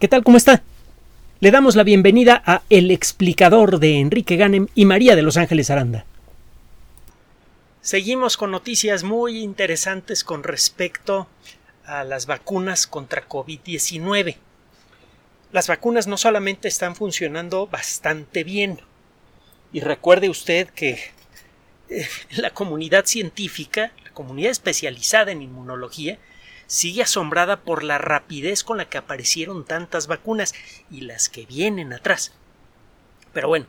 ¿Qué tal? ¿Cómo está? Le damos la bienvenida a El explicador de Enrique Ganem y María de Los Ángeles Aranda. Seguimos con noticias muy interesantes con respecto a las vacunas contra COVID-19. Las vacunas no solamente están funcionando bastante bien, y recuerde usted que eh, la comunidad científica, la comunidad especializada en inmunología, sigue asombrada por la rapidez con la que aparecieron tantas vacunas y las que vienen atrás. Pero bueno,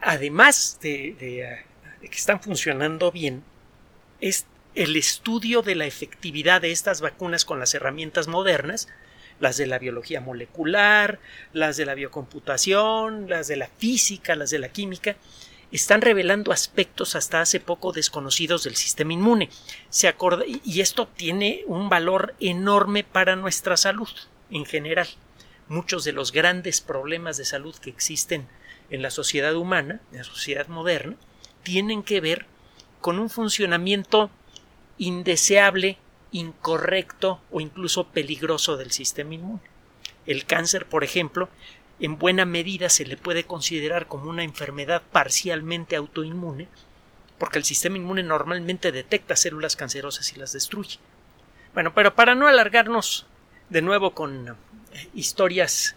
además de, que están funcionando bien, es el estudio de la efectividad de estas vacunas con las herramientas modernas, las de la biología molecular, las de la biocomputación, las de la física, las de la química, están revelando aspectos hasta hace poco desconocidos del sistema inmune. Se y esto tiene un valor enorme para nuestra salud en general. Muchos de los grandes problemas de salud que existen en la sociedad humana, en la sociedad moderna, tienen que ver con un funcionamiento indeseable, incorrecto o incluso peligroso del sistema inmune. El cáncer, por ejemplo, en buena medida se le puede considerar como una enfermedad parcialmente autoinmune, porque el sistema inmune normalmente detecta células cancerosas y las destruye. Bueno, pero para no alargarnos de nuevo con eh, historias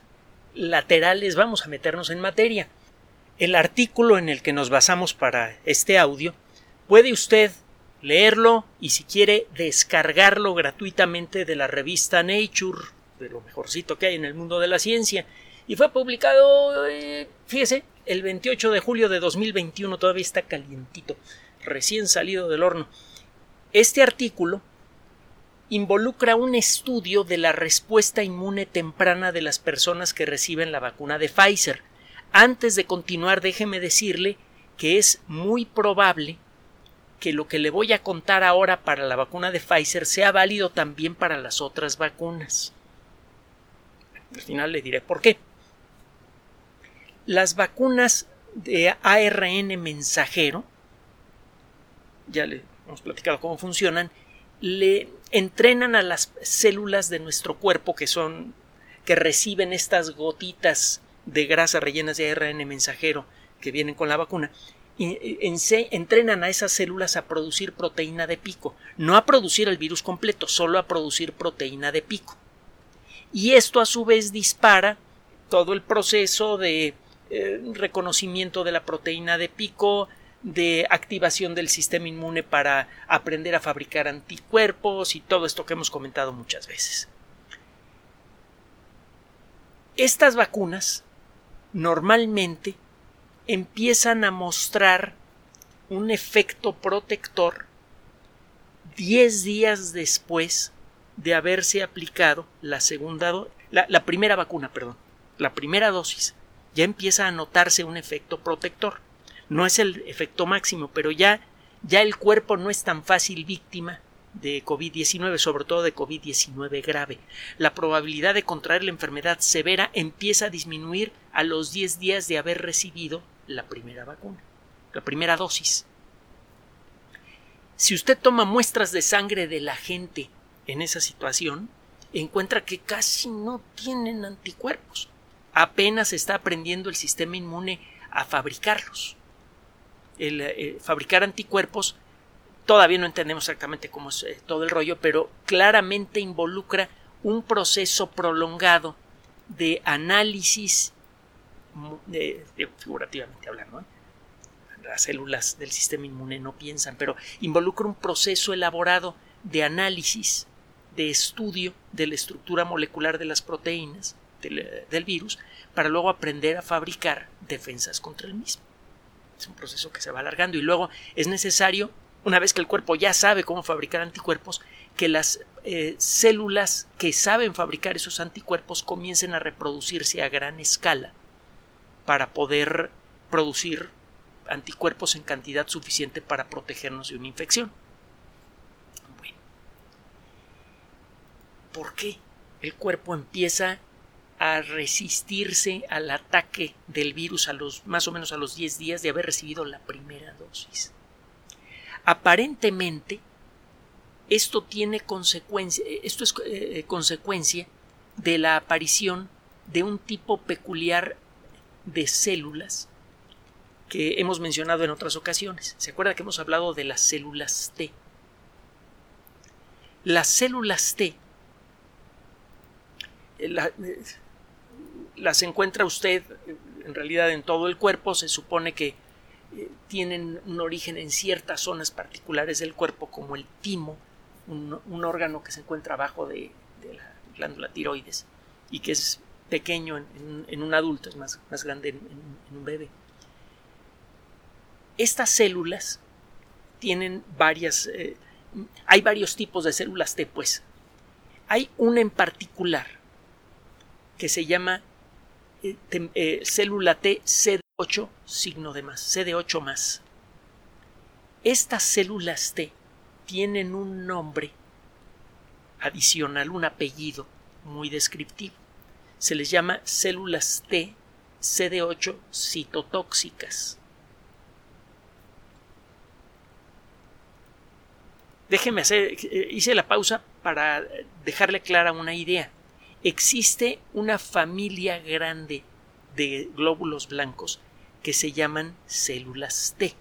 laterales, vamos a meternos en materia. El artículo en el que nos basamos para este audio puede usted leerlo y si quiere descargarlo gratuitamente de la revista Nature, de lo mejorcito que hay en el mundo de la ciencia, y fue publicado, eh, fíjese, el 28 de julio de 2021, todavía está calientito, recién salido del horno. Este artículo involucra un estudio de la respuesta inmune temprana de las personas que reciben la vacuna de Pfizer. Antes de continuar, déjeme decirle que es muy probable que lo que le voy a contar ahora para la vacuna de Pfizer sea válido también para las otras vacunas. Al final le diré por qué. Las vacunas de ARN mensajero, ya le hemos platicado cómo funcionan, le entrenan a las células de nuestro cuerpo que son que reciben estas gotitas de grasa rellenas de ARN mensajero que vienen con la vacuna y entrenan a esas células a producir proteína de pico, no a producir el virus completo, solo a producir proteína de pico. Y esto a su vez dispara todo el proceso de eh, reconocimiento de la proteína de pico, de activación del sistema inmune para aprender a fabricar anticuerpos y todo esto que hemos comentado muchas veces. Estas vacunas normalmente empiezan a mostrar un efecto protector 10 días después de haberse aplicado la segunda la primera vacuna, perdón, la primera dosis ya empieza a notarse un efecto protector. No es el efecto máximo, pero ya, ya el cuerpo no es tan fácil víctima de COVID-19, sobre todo de COVID-19 grave. La probabilidad de contraer la enfermedad severa empieza a disminuir a los 10 días de haber recibido la primera vacuna, la primera dosis. Si usted toma muestras de sangre de la gente en esa situación, encuentra que casi no tienen anticuerpos apenas está aprendiendo el sistema inmune a fabricarlos. El eh, fabricar anticuerpos todavía no entendemos exactamente cómo es eh, todo el rollo, pero claramente involucra un proceso prolongado de análisis, figurativamente hablando, ¿eh? las células del sistema inmune no piensan, pero involucra un proceso elaborado de análisis, de estudio de la estructura molecular de las proteínas, del, virus para luego aprender a fabricar defensas contra el mismo. Es un proceso que se va alargando y luego es necesario, una vez que el cuerpo ya sabe cómo fabricar anticuerpos, que las eh, células que saben fabricar esos anticuerpos comiencen a reproducirse a gran escala para poder producir anticuerpos en cantidad suficiente para protegernos de una infección. Bueno, ¿por qué el cuerpo empieza resistirse al ataque del virus a los más o menos a los 10 días de haber recibido la primera dosis. Aparentemente, esto tiene consecuencia, esto es eh, consecuencia de la aparición de un tipo peculiar de células que hemos mencionado en otras ocasiones. ¿Se acuerda que hemos hablado de las células T? Las células T eh, eh, las encuentra usted en realidad en todo el cuerpo. Se supone que eh, tienen un origen en ciertas zonas particulares del cuerpo, como el timo, un, órgano que se encuentra abajo de, la glándula tiroides y que es pequeño en, un adulto, es más, más grande en, un bebé. Estas células tienen varias, eh, hay varios tipos de células T, pues. Hay una en particular que se llama eh, célula T CD8 signo de más, CD8 más. Estas células T tienen un nombre adicional, un apellido muy descriptivo. Se les llama células T CD8 citotóxicas. Déjeme hacer, eh, hice la pausa para dejarle clara una idea. Existe una familia grande de glóbulos blancos que se llaman células T.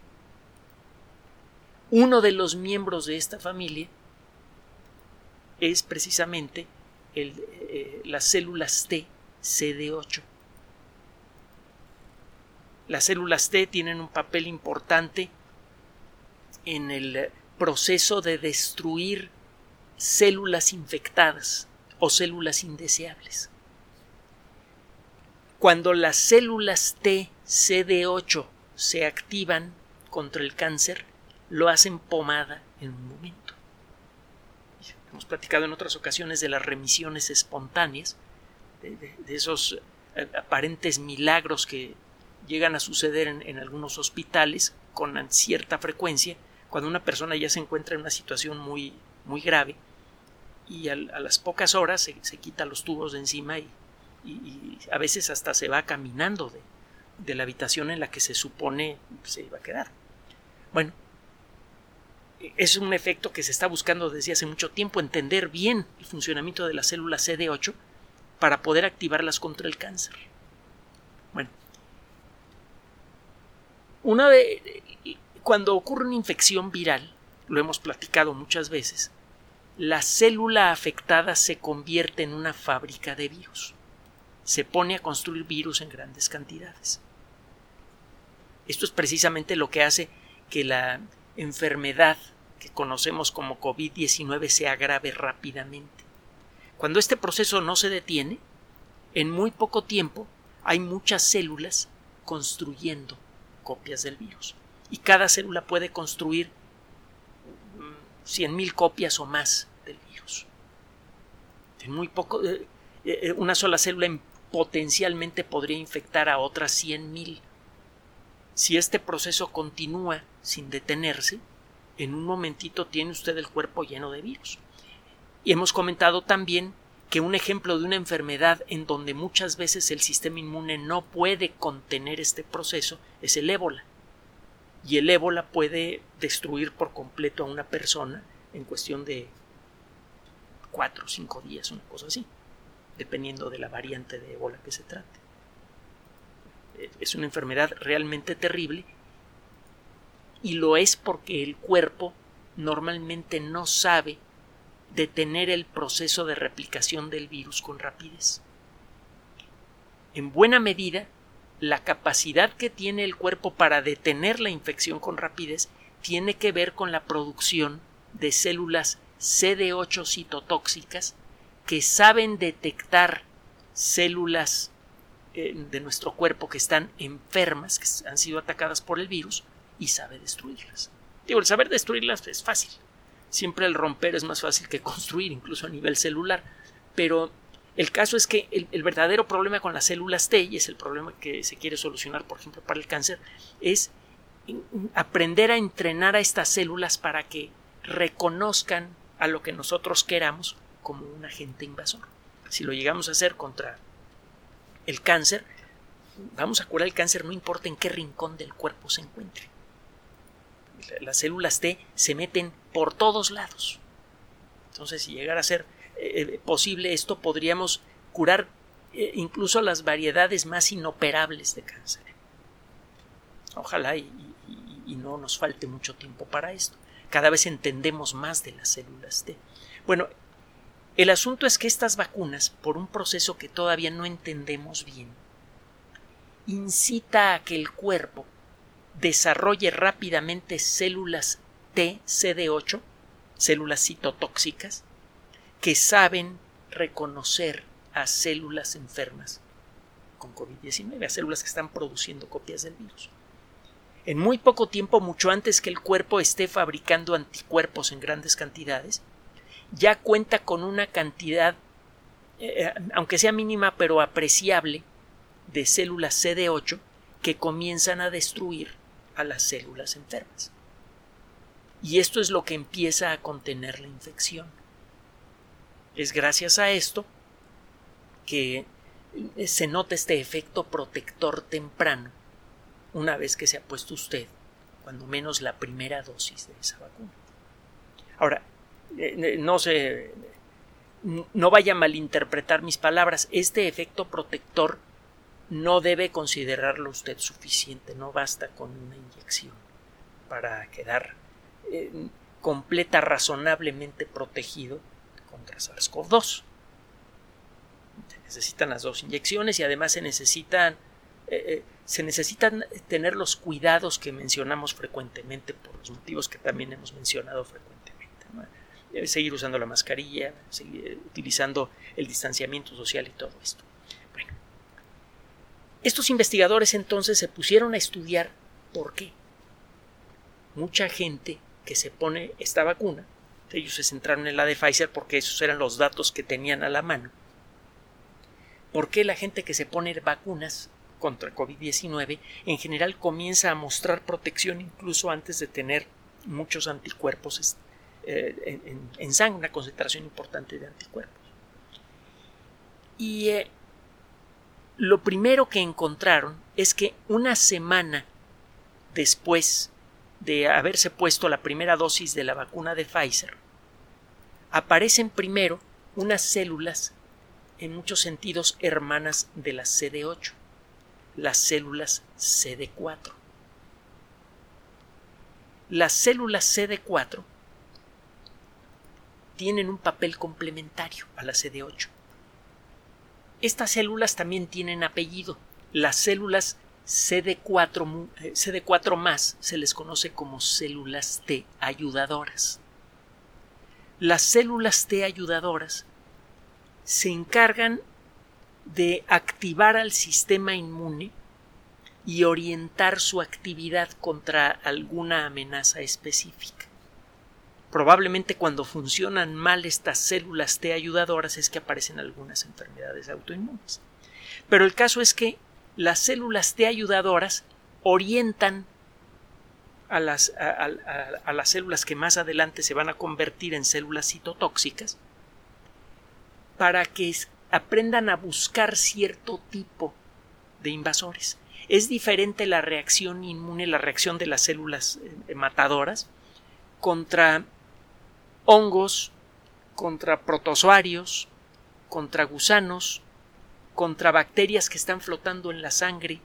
Uno de los miembros de esta familia es precisamente eh, las células T CD8. Las células T tienen un papel importante en el proceso de destruir células infectadas o células indeseables. Cuando las células T CD8 se activan contra el cáncer, lo hacen pomada en un momento. Hemos platicado en otras ocasiones de las remisiones espontáneas, de, esos eh, aparentes milagros que llegan a suceder en algunos hospitales con cierta frecuencia cuando una persona ya se encuentra en una situación muy, muy grave y a las pocas horas se, quita los tubos de encima y, a veces hasta se va caminando de, de, la habitación en la que se supone se iba a quedar. Bueno, es un efecto que se está buscando desde hace mucho tiempo, entender bien el funcionamiento de las células CD8 para poder activarlas contra el cáncer. Bueno, una de cuando ocurre una infección viral, lo hemos platicado muchas veces, la célula afectada se convierte en una fábrica de virus. Se pone a construir virus en grandes cantidades. Esto es precisamente lo que hace que la enfermedad que conocemos como COVID-19 se agrave rápidamente. Cuando este proceso no se detiene, en muy poco tiempo hay muchas células construyendo copias del virus y cada célula puede construir 100.000 copias o más del virus. En muy poco, eh, eh, una sola célula potencialmente podría infectar a otras 100.000. Si este proceso continúa sin detenerse, en un momentito tiene usted el cuerpo lleno de virus. Y hemos comentado también que un ejemplo de una enfermedad en donde muchas veces el sistema inmune no puede contener este proceso es el ébola y el ébola puede destruir por completo a una persona en cuestión de cuatro o cinco días, una cosa así, dependiendo de la variante de ébola que se trate. Es una enfermedad realmente terrible y lo es porque el cuerpo normalmente no sabe detener el proceso de replicación del virus con rapidez. En buena medida, la capacidad que tiene el cuerpo para detener la infección con rapidez tiene que ver con la producción de células CD8 citotóxicas que saben detectar células eh, de nuestro cuerpo que están enfermas, que han sido atacadas por el virus, y sabe destruirlas. Digo, el saber destruirlas es fácil. Siempre el romper es más fácil que construir, incluso a nivel celular. Pero el caso es que el, verdadero problema con las células T, y es el problema que se quiere solucionar, por ejemplo, para el cáncer, es aprender a entrenar a estas células para que reconozcan a lo que nosotros queramos como un agente invasor. Si lo llegamos a hacer contra el cáncer, vamos a curar el cáncer no importa en qué rincón del cuerpo se encuentre. Las células T se meten por todos lados. Entonces, si llegara a ser eh, posible esto, podríamos curar eh, incluso las variedades más inoperables de cáncer. Ojalá y, no nos falte mucho tiempo para esto. Cada vez entendemos más de las células T. Bueno, el asunto es que estas vacunas, por un proceso que todavía no entendemos bien, incita a que el cuerpo desarrolle rápidamente células T, CD8, células citotóxicas, que saben reconocer a células enfermas con COVID-19, a células que están produciendo copias del virus. En muy poco tiempo, mucho antes que el cuerpo esté fabricando anticuerpos en grandes cantidades, ya cuenta con una cantidad, eh, aunque sea mínima pero apreciable, de células CD8 que comienzan a destruir a las células enfermas. Y esto es lo que empieza a contener la infección. Es gracias a esto que se nota este efecto protector temprano una vez que se ha puesto usted, cuando menos la primera dosis de esa vacuna. Ahora, eh, eh, no se no vaya a malinterpretar mis palabras, este efecto protector no debe considerarlo usted suficiente, no basta con una inyección para quedar eh, completa, razonablemente protegido contra SARS-CoV-2. Se necesitan las dos inyecciones y además se necesitan eh, eh, se necesitan tener los cuidados que mencionamos frecuentemente por los motivos que también hemos mencionado frecuentemente. Seguir usando la mascarilla, seguir utilizando el distanciamiento social y todo esto. Bueno, estos investigadores entonces se pusieron a estudiar por qué mucha gente que se pone esta vacuna, ellos se centraron en la de Pfizer porque esos eran los datos que tenían a la mano, por qué la gente que se pone vacunas contra COVID-19 en general comienza a mostrar protección incluso antes de tener muchos anticuerpos eh, en, sangre, una concentración importante de anticuerpos. Y eh, lo primero que encontraron es que una semana después de haberse puesto la primera dosis de la vacuna de Pfizer, aparecen primero unas células en muchos sentidos hermanas de la CD8 las células CD4. Las células CD4 tienen un papel complementario a la CD8. Estas células también tienen apellido. Las células CD4, eh, CD4 más se les conoce como células T ayudadoras. Las células T ayudadoras se encargan de activar al sistema inmune y orientar su actividad contra alguna amenaza específica. Probablemente cuando funcionan mal estas células T ayudadoras es que aparecen algunas enfermedades autoinmunes. Pero el caso es que las células T ayudadoras orientan a las, a las células que más adelante se van a convertir en células citotóxicas para que aprendan a buscar cierto tipo de invasores. Es diferente la reacción inmune, la reacción de las células eh, matadoras contra hongos, contra protozoarios, contra gusanos, contra bacterias que están flotando en la sangre,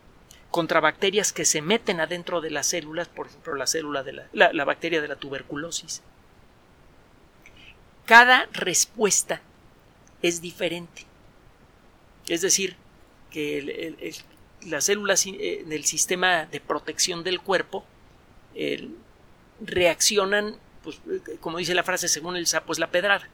contra bacterias que se meten adentro de las células, por ejemplo la célula de la, la bacteria de la tuberculosis. Cada respuesta es diferente. Es decir, que las células eh, del sistema de protección del cuerpo reaccionan, pues, como dice la frase, según el sapo es la pedrada.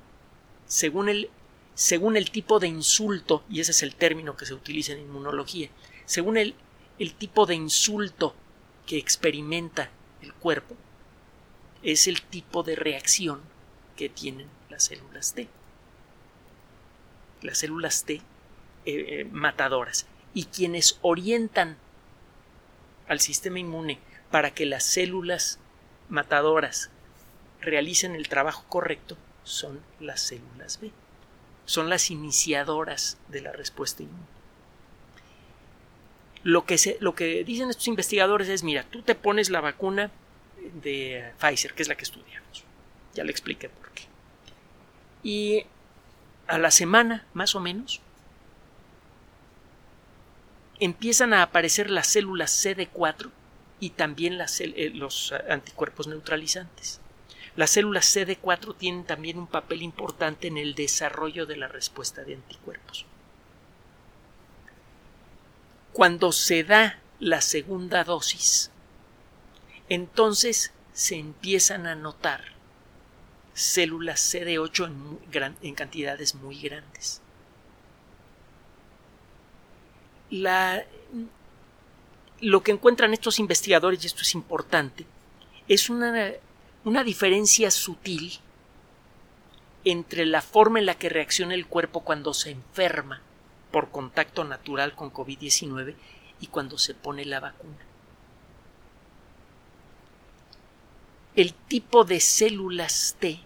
Según el, según el tipo de insulto, y ese es el término que se utiliza en inmunología, según el, el tipo de insulto que experimenta el cuerpo, es el tipo de reacción que tienen las células T. Las células T eh, eh, matadoras y quienes orientan al sistema inmune para que las células matadoras realicen el trabajo correcto son las células B. Son las iniciadoras de la respuesta inmune. Lo que, se, lo que dicen estos investigadores es, mira, tú te pones la vacuna de Pfizer, que es la que estudiamos. Ya le expliqué por qué. Y a la semana, más o menos, empiezan a aparecer las células CD4 y también eh, los anticuerpos neutralizantes. Las células CD4 tienen también un papel importante en el desarrollo de la respuesta de anticuerpos. Cuando se da la segunda dosis, entonces se empiezan a notar células CD8 en, en cantidades muy grandes. Lo que encuentran estos investigadores, y esto es importante, es una, una diferencia sutil entre la forma en la que reacciona el cuerpo cuando se enferma por contacto natural con COVID-19 y cuando se pone la vacuna. El tipo de células T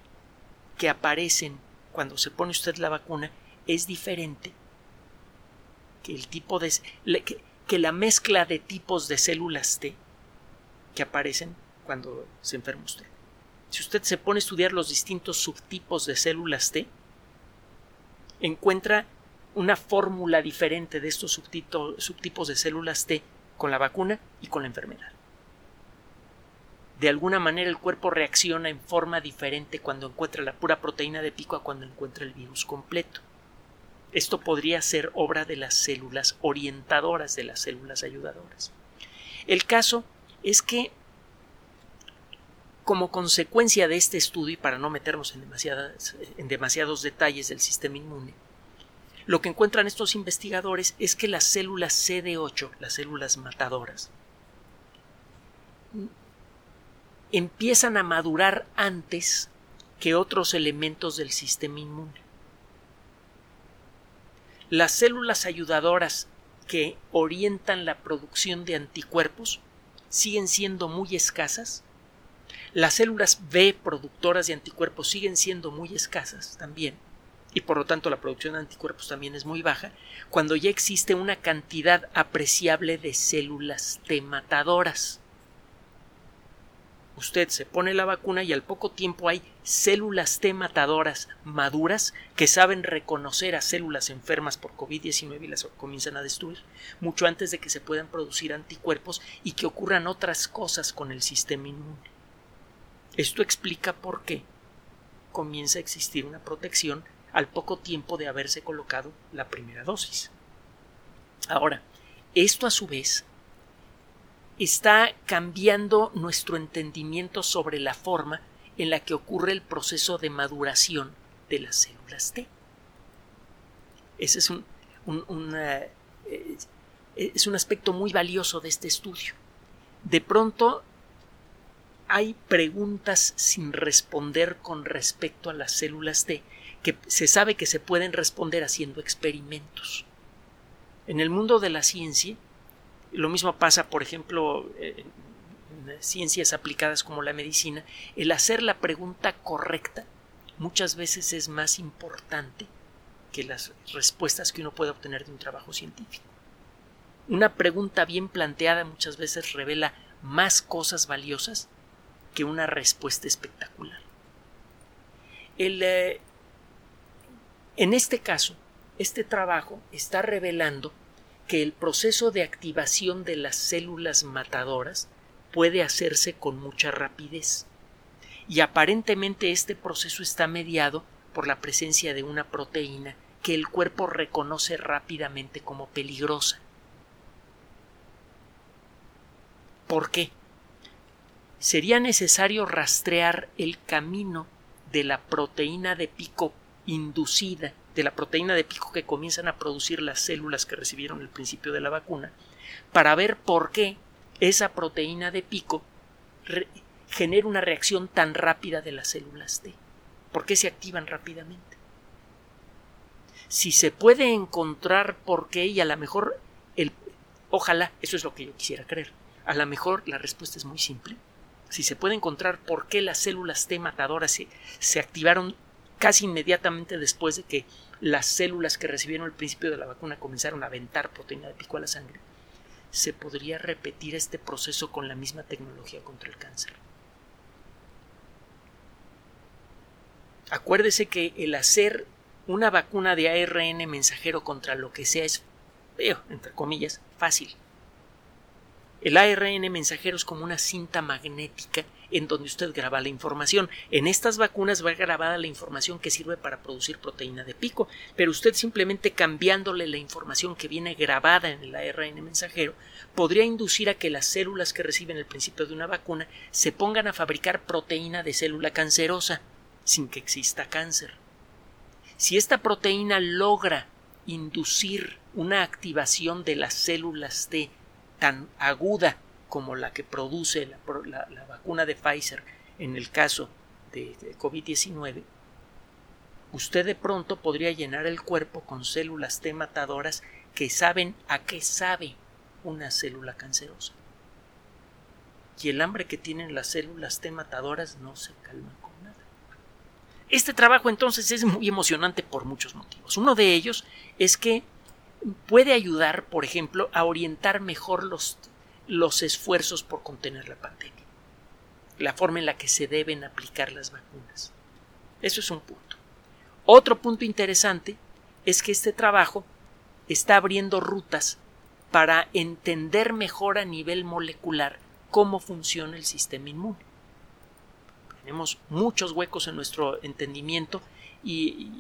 que aparecen cuando se pone usted la vacuna es diferente que el tipo de que la mezcla de tipos de células T que aparecen cuando se enferma usted. Si usted se pone a estudiar los distintos subtipos de células T, encuentra una fórmula diferente de estos subtipos de células T con la vacuna y con la enfermedad. De alguna manera el cuerpo reacciona en forma diferente cuando encuentra la pura proteína de pico a cuando encuentra el virus completo. Esto podría ser obra de las células orientadoras, de las células ayudadoras. El caso es que, como consecuencia de este estudio, y para no meternos en, demasiados detalles del sistema inmune, lo que encuentran estos investigadores es que las células CD8, las células matadoras, empiezan a madurar antes que otros elementos del sistema inmune las células ayudadoras que orientan la producción de anticuerpos siguen siendo muy escasas. Las células B productoras de anticuerpos siguen siendo muy escasas también y por lo tanto la producción de anticuerpos también es muy baja cuando ya existe una cantidad apreciable de células T matadoras usted se pone la vacuna y al poco tiempo hay células T matadoras maduras que saben reconocer a células enfermas por COVID-19 y las comienzan a destruir, mucho antes de que se puedan producir anticuerpos y que ocurran otras cosas con el sistema inmune. Esto explica por qué comienza a existir una protección al poco tiempo de haberse colocado la primera dosis. Ahora, esto a su vez está cambiando nuestro entendimiento sobre la forma en la que ocurre el proceso de maduración de las células T. Ese es un, eh, es un aspecto muy valioso de este estudio. De pronto hay preguntas sin responder con respecto a las células T que se sabe que se pueden responder haciendo experimentos. En el mundo de la ciencia, lo mismo pasa, por ejemplo, en ciencias aplicadas como la medicina. El hacer la pregunta correcta muchas veces es más importante que las respuestas que uno puede obtener de un trabajo científico. Una pregunta bien planteada muchas veces revela más cosas valiosas que una respuesta espectacular. Eh, en este caso, este trabajo está revelando que el proceso de activación de las células matadoras puede hacerse con mucha rapidez. Y aparentemente este proceso está mediado por la presencia de una proteína que el cuerpo reconoce rápidamente como peligrosa. ¿Por qué? Sería necesario rastrear el camino de la proteína de pico inducida de la proteína de pico que comienzan a producir las células que recibieron el principio de la vacuna, para ver por qué esa proteína de pico genera una reacción tan rápida de las células T. ¿Por qué se activan rápidamente? Si se puede encontrar por qué y a lo mejor el ojalá, eso es lo que yo quisiera creer. A lo mejor la respuesta es muy simple. Si se puede encontrar por qué las células T matadoras se, se activaron casi inmediatamente después de que las células que recibieron el principio de la vacuna comenzaron a aventar proteína de pico a la sangre, se podría repetir este proceso con la misma tecnología contra el cáncer. Acuérdese que el hacer una vacuna de ARN mensajero contra lo que sea es entre comillas, fácil. El ARN mensajero es como una cinta magnética en donde usted graba la información. En estas vacunas va grabada la información que sirve para producir proteína de pico, pero usted simplemente cambiándole la información que viene grabada en el ARN mensajero podría inducir a que las células que reciben el principio de una vacuna se pongan a fabricar proteína de célula cancerosa sin que exista cáncer. Si esta proteína logra inducir una activación de las células T tan aguda como la que produce la, vacuna de Pfizer en el caso de, de COVID-19, usted de pronto podría llenar el cuerpo con células T matadoras que saben a qué sabe una célula cancerosa. Y el hambre que tienen las células T matadoras no se calma con nada. Este trabajo entonces es muy emocionante por muchos motivos. Uno de ellos es que puede ayudar, por ejemplo, a orientar mejor los, los esfuerzos por contener la pandemia, la forma en la que se deben aplicar las vacunas. Eso es un punto. Otro punto interesante es que este trabajo está abriendo rutas para entender mejor a nivel molecular cómo funciona el sistema inmune. Tenemos muchos huecos en nuestro entendimiento y,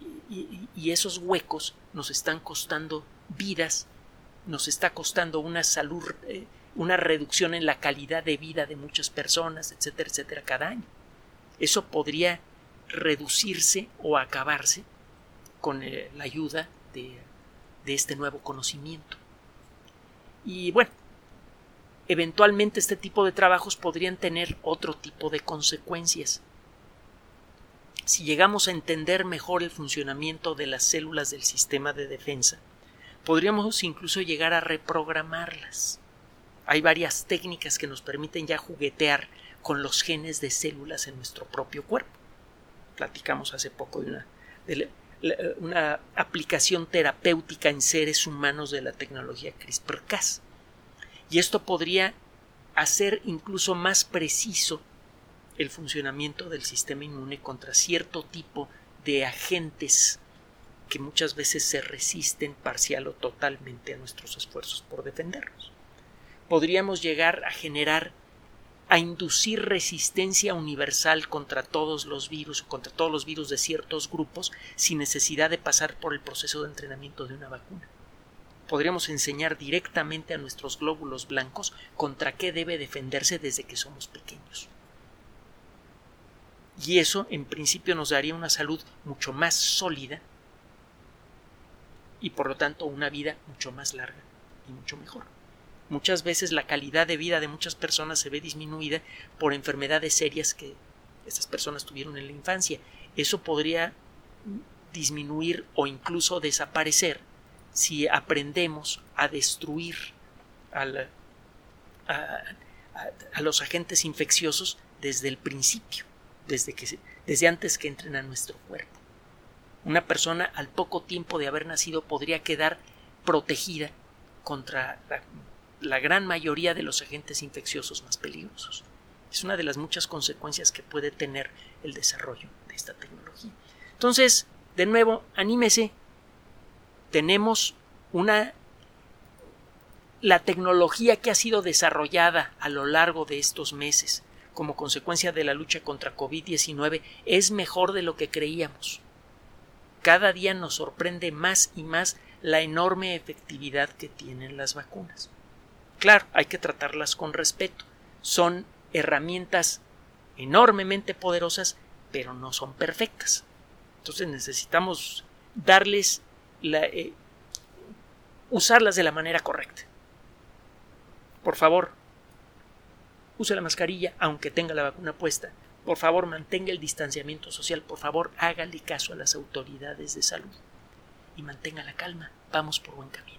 esos huecos nos están costando vidas, nos está costando una salud, eh, una reducción en la calidad de vida de muchas personas, etcétera, etcétera, cada año. Eso podría reducirse o acabarse con eh, la ayuda de, de este nuevo conocimiento. Y bueno, eventualmente este tipo de trabajos podrían tener otro tipo de consecuencias. Si llegamos a entender mejor el funcionamiento de las células del sistema de defensa, podríamos incluso llegar a reprogramarlas. Hay varias técnicas que nos permiten ya juguetear con los genes de células en nuestro propio cuerpo. Platicamos hace poco de una, aplicación terapéutica en seres humanos de la tecnología CRISPR-Cas. Y esto podría hacer incluso más preciso el funcionamiento del sistema inmune contra cierto tipo de agentes que muchas veces se resisten parcial o totalmente a nuestros esfuerzos por defendernos. Podríamos llegar a generar a inducir resistencia universal contra todos los virus contra todos los virus de ciertos grupos sin necesidad de pasar por el proceso de entrenamiento de una vacuna. Podríamos enseñar directamente a nuestros glóbulos blancos contra qué debe defenderse desde que somos pequeños. Y eso, en principio, nos daría una salud mucho más sólida y, por lo tanto, una vida mucho más larga y mucho mejor. Muchas veces la calidad de vida de muchas personas se ve disminuida por enfermedades serias que estas personas tuvieron en la infancia. Eso podría disminuir o incluso desaparecer si aprendemos a destruir a, los agentes infecciosos desde el principio, desde, que, desde antes que entren a nuestro cuerpo. Una persona al poco tiempo de haber nacido podría quedar protegida contra la la gran mayoría de los agentes infecciosos más peligrosos. Es una de las muchas consecuencias que puede tener el desarrollo de esta tecnología. Entonces, de nuevo, anímese. Tenemos una la tecnología que ha sido desarrollada a lo largo de estos meses como consecuencia de la lucha contra COVID-19 es mejor de lo que creíamos. Cada día nos sorprende más y más la enorme efectividad que tienen las vacunas. Claro, hay que tratarlas con respeto. Son herramientas enormemente poderosas, pero no son perfectas. Entonces necesitamos darles la, eh, usarlas de la manera correcta. Por favor, use la mascarilla aunque tenga la vacuna puesta. Por favor, mantenga el distanciamiento social. Por favor, hágale caso a las autoridades de salud. Y mantenga la calma. Vamos por buen camino.